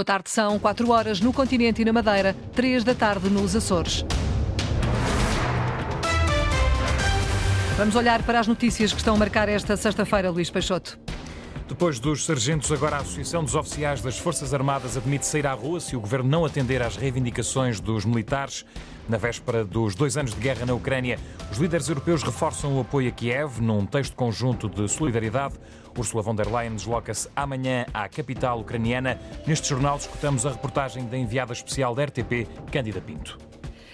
Boa tarde, são 4 horas no continente e na Madeira, 3 da tarde nos Açores. Vamos olhar para as notícias que estão a marcar esta sexta-feira, Luís Peixoto. Depois dos sargentos, agora a Associação dos Oficiais das Forças Armadas admite sair à rua se o governo não atender às reivindicações dos militares. Na véspera dos dois anos de guerra na Ucrânia, os líderes europeus reforçam o apoio a Kiev num texto conjunto de solidariedade. Ursula von der Leyen desloca-se amanhã à capital ucraniana. Neste jornal escutamos a reportagem da enviada especial da RTP, Cândida Pinto.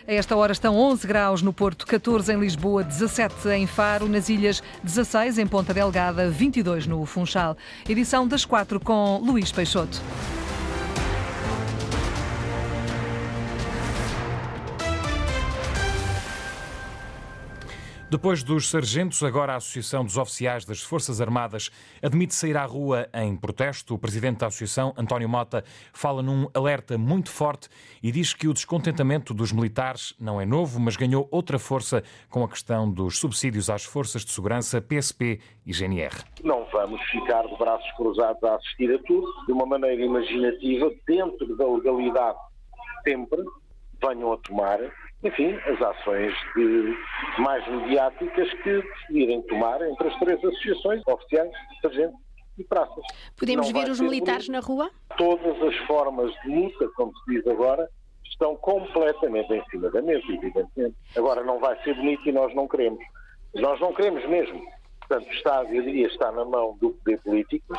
A esta hora estão 11 graus no Porto, 14 em Lisboa, 17 em Faro, nas ilhas 16 em Ponta Delgada, 22 no Funchal. Edição das 4 com Luís Peixoto. Depois dos sargentos, agora a Associação dos Oficiais das Forças Armadas admite sair à rua em protesto. O presidente da Associação, António Mota, fala num alerta muito forte e diz que o descontentamento dos militares não é novo, mas ganhou outra força com a questão dos subsídios às forças de segurança, PSP e GNR. Não vamos ficar de braços cruzados a assistir a tudo de uma maneira imaginativa, dentro da legalidade, sempre venham a tomar enfim, as ações de, mais mediáticas que decidirem tomar entre as três associações oficiais, sargentos e praças. Podemos ver os militares na rua? Todas as formas de luta, como se diz agora, estão completamente em cima da mesa, evidentemente. Agora não vai ser bonito e nós não queremos. Nós não queremos mesmo. Portanto, está, eu diria, está na mão do poder político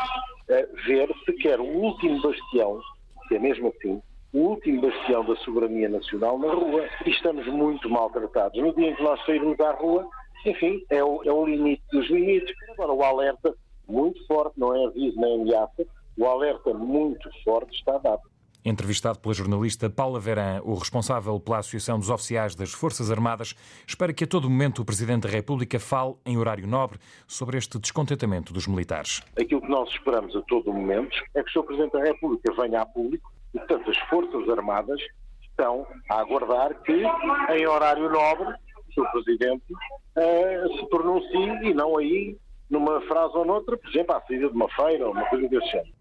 eh, ver se quer o último bastião, que é mesmo assim, o último bastião da soberania nacional na rua e estamos muito maltratados. No dia em que nós sairmos à rua, enfim, é o, é o limite dos limites. Agora, o alerta muito forte, não é aviso nem ameaça, o alerta muito forte está dado. Entrevistado pela jornalista Paula Verã, o responsável pela Associação dos Oficiais das Forças Armadas, espera que a todo momento o Presidente da República fale em horário nobre sobre este descontentamento dos militares. Aquilo que nós esperamos a todo momento é que o Sr. Presidente da República venha a público e, portanto, as Forças Armadas estão a aguardar que, em horário nobre, o Sr. Presidente uh, se pronuncie e não aí numa frase ou noutra, por exemplo, à saída de uma feira ou uma coisa desse género.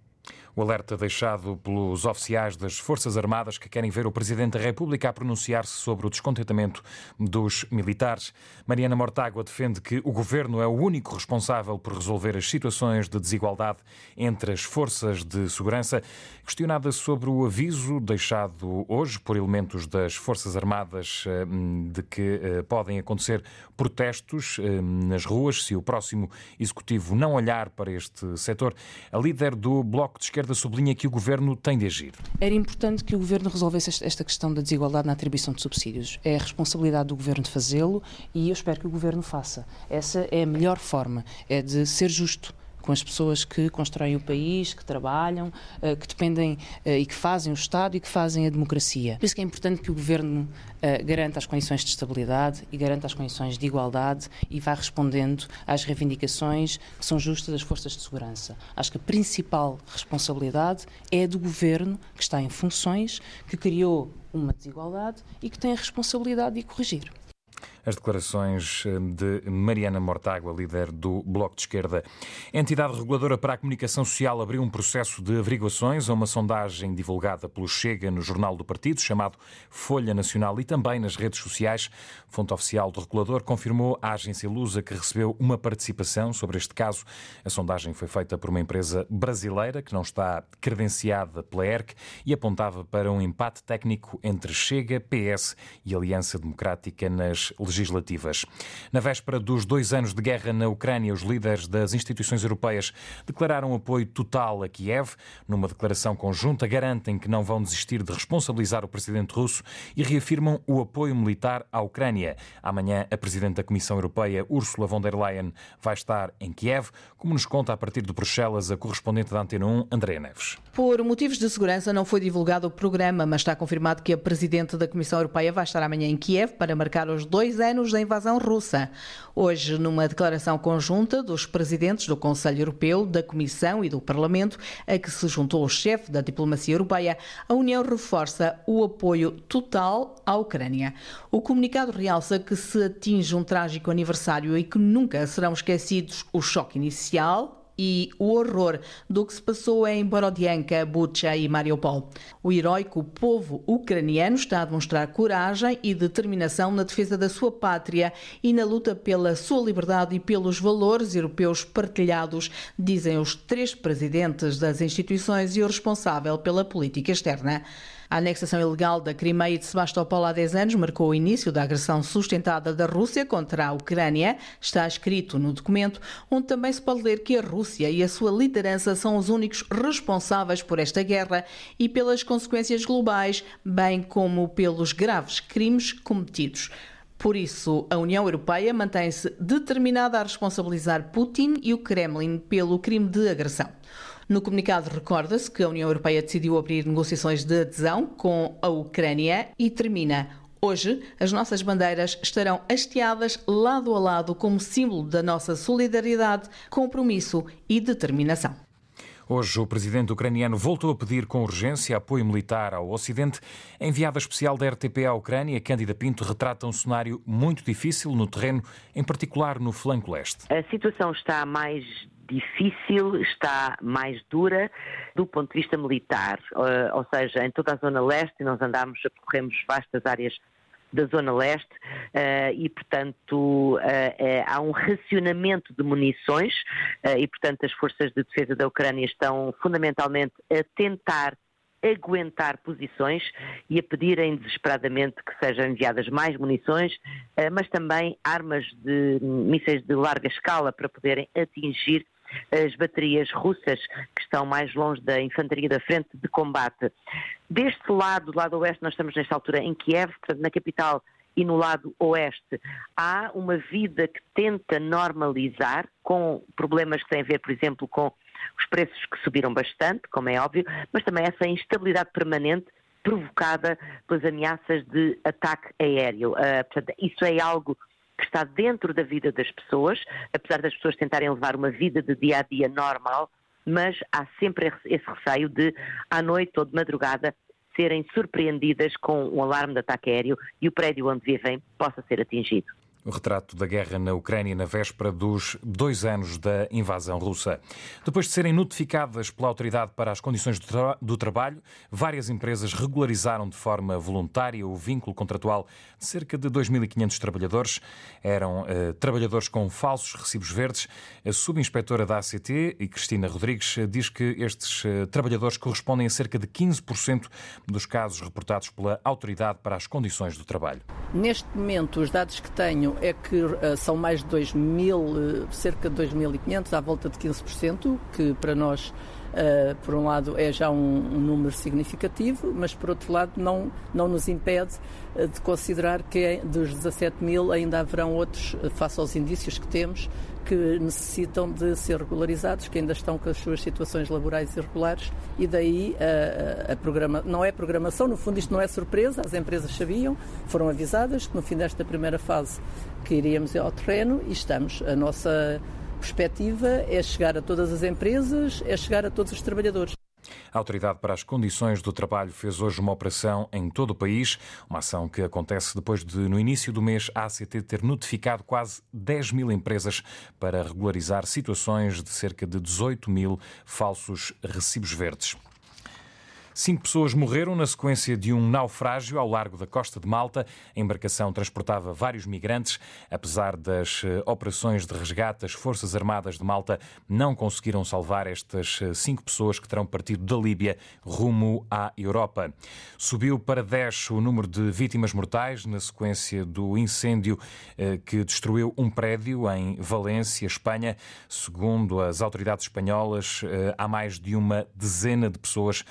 O alerta deixado pelos oficiais das Forças Armadas que querem ver o Presidente da República a pronunciar-se sobre o descontentamento dos militares. Mariana Mortágua defende que o Governo é o único responsável por resolver as situações de desigualdade entre as forças de segurança. Questionada sobre o aviso deixado hoje por elementos das Forças Armadas eh, de que eh, podem acontecer protestos eh, nas ruas se o próximo Executivo não olhar para este setor, a líder do Bloco de Esquerda esquerda sublinha que o governo tem de agir. Era importante que o governo resolvesse esta questão da desigualdade na atribuição de subsídios. É a responsabilidade do governo de fazê-lo e eu espero que o governo faça. Essa é a melhor forma, é de ser justo com as pessoas que constroem o país, que trabalham, eh, que dependem eh, e que fazem o Estado e que fazem a democracia. Por isso que é importante que o Governo eh, garanta as condições de estabilidade e garanta as condições de igualdade e vá respondendo às reivindicações que são justas das forças de segurança. Acho que a principal responsabilidade é do Governo que está em funções, que criou uma desigualdade e que tem a responsabilidade de corrigir. As declarações eh, de Mariana Mortágua, líder do Bloco de Esquerda. A entidade reguladora para a comunicação social abriu um processo de averiguações a uma sondagem divulgada pelo Chega no Jornal do Partido, chamado Folha Nacional, e também nas redes sociais. Fonte oficial do regulador confirmou à agência Lusa que recebeu uma participação sobre este caso. A sondagem foi feita por uma empresa brasileira que não está credenciada pela ERC e apontava para um empate técnico entre Chega, PS e Aliança Democrática nas legislativas. Na véspera dos dois anos de guerra na Ucrânia, os líderes das instituições europeias declararam apoio total a Kiev. Numa declaração conjunta, garantem que não vão desistir de responsabilizar o presidente russo e reafirmam o apoio militar à Ucrânia. Amanhã, a presidente da Comissão Europeia, Ursula von der Leyen, vai estar em Kiev, como nos conta a partir de Bruxelas a correspondente da Antena 1, Andréa Neves. Por motivos de segurança, não foi divulgado o programa, mas está confirmado que a presidente da Comissão Europeia vai estar amanhã em Kiev para marcar os dois anos da invasão russa. Hoje, numa declaração conjunta dos presidentes do Conselho Europeu, da Comissão e do Parlamento, a que se juntou o chefe da diplomacia europeia, a União reforça o apoio total à Ucrânia. O comunicado realça que se atinge um trágico aniversário e que nunca serão esquecidos o choque inicial, e o horror do que se passou em Borodianka, Bucha e Mariupol. O heróico povo ucraniano está a demonstrar coragem e determinação na defesa da sua pátria e na luta pela sua liberdade e pelos valores europeus partilhados, dizem os três presidentes das instituições e o responsável pela política externa. A anexação ilegal da Crimeia e de Sebastopol há 10 anos marcou o início da agressão sustentada da Rússia contra a Ucrânia. Está escrito no documento, onde também se pode ler que a Rússia e a sua liderança são os únicos responsáveis por esta guerra e pelas consequências globais, bem como pelos graves crimes cometidos. Por isso, a União Europeia mantém-se determinada a responsabilizar Putin e o Kremlin pelo crime de agressão. No comunicado recorda-se que a União Europeia decidiu abrir negociações de adesão com a Ucrânia e termina Hoje, as nossas bandeiras estarão hasteadas lado a lado como símbolo da nossa solidariedade, compromisso e determinação. Hoje, o presidente ucraniano voltou a pedir com urgência apoio militar ao Ocidente. A enviada especial da RTP à Ucrânia, Cândida Pinto, retrata um cenário muito difícil no terreno, em particular no flanco leste. A situação está mais difícil, está mais dura do ponto de vista militar, eh, ou seja, em toda a zona leste, nós andamos, percorremos vastas áreas da Zona Leste uh, e, portanto, uh, há um racionamento de munições e, portanto, as forças de defesa da Ucrânia estão fundamentalmente a tentar aguentar posições e a pedirem desesperadamente que sejam enviadas mais munições, mas também armas de mísseis de larga escala para poderem atingir as baterias russas que estão mais longe da infantaria da frente de combate. Deste lado, do lado oeste, nós estamos nesta altura em Kiev, portanto, na capital e no lado oeste há uma vida que tenta normalizar, com problemas que têm a ver, por exemplo, com os preços que subiram bastante, como é óbvio, mas também essa instabilidade permanente provocada pelas ameaças de ataque aéreo. Uh, portanto, isso é algo que está dentro da vida das pessoas, apesar das pessoas tentarem levar uma vida de dia a dia normal, mas há sempre esse receio de, à noite ou de madrugada, serem surpreendidas com um alarme de ataque aéreo e o prédio onde vivem possa ser atingido o retrato da guerra na Ucrânia na véspera dos dois anos da invasão russa. Depois de serem notificadas pela autoridade para as condições do, tra do trabalho, várias empresas regularizaram de forma voluntária o vínculo contratual de cerca de 2.500 trabalhadores. Eram eh, trabalhadores com falsos recibos verdes. A subinspetora da ACT, Cristina Rodrigues, diz que estes eh, trabalhadores correspondem a cerca de 15% dos casos reportados pela autoridade para as condições do trabalho. Neste momento, os dados que tenho é que uh, são mais de 2 mil, uh, cerca de 2.500, à volta de 15%, que para nós, uh, por um lado, é já um, um, número significativo, mas por outro lado, não, não nos impede de considerar que dos 17 mil ainda haverão outros, face aos indícios que temos, que necessitam de ser regularizados, que ainda estão com as suas situações laborais irregulares e daí a, a, programa não é programação, no fundo isto não é surpresa, as empresas sabiam, foram avisadas que no fim desta primeira fase que iríamos ao terreno e estamos, a nossa perspectiva é chegar a todas as empresas, é chegar a todos os trabalhadores. A Autoridade para as Condições do Trabalho fez hoje uma operação em todo o país, uma ação que acontece depois de, no início do mês, a ACT ter notificado quase 10 mil empresas para regularizar situações de cerca de 18 mil falsos recibos verdes. Cinco pessoas morreram na sequência de um naufrágio ao largo da costa de Malta. A embarcação transportava vários migrantes. Apesar das eh, operações de resgate, as Forças Armadas de Malta não conseguiram salvar estas eh, cinco pessoas que terão partido da Líbia rumo à Europa. Subiu para 10 o número de vítimas mortais na sequência do incêndio eh, que destruiu um prédio em Valência, Espanha. Segundo as autoridades espanholas, há mais de uma dezena de pessoas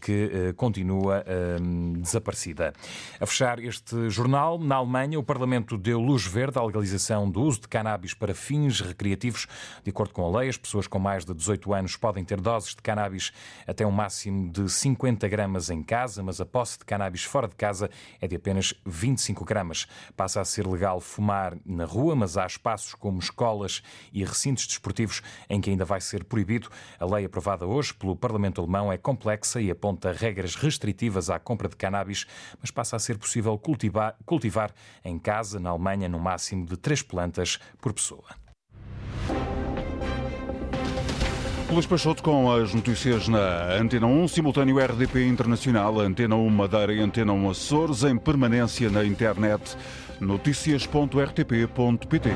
que eh, continua ehm, desaparecida. A fechar este jornal, na Alemanha, o Parlamento deu luz verde à legalização do uso de cannabis para fins recreativos. De acordo com a lei, as pessoas com mais de 18 anos podem ter doses de cannabis até um máximo de 50 gramas em casa, mas a posse de cannabis fora de casa é de apenas 25 gramas. Passa a ser legal fumar na rua, mas há espaços como escolas e recintos desportivos em que ainda vai ser proibido. A lei aprovada hoje pelo Parlamento Alemão é complexa e aponta regras restritivas à compra de cannabis, mas passa a ser possível cultivar, cultivar em casa, na Alemanha, no máximo de três plantas por pessoa. Luís Peixoto com as notícias na Antena 1, simultâneo RDP Internacional, Antena 1 Madeira e Antena 1 Açores, em permanência na internet, notícias.rtp.pt.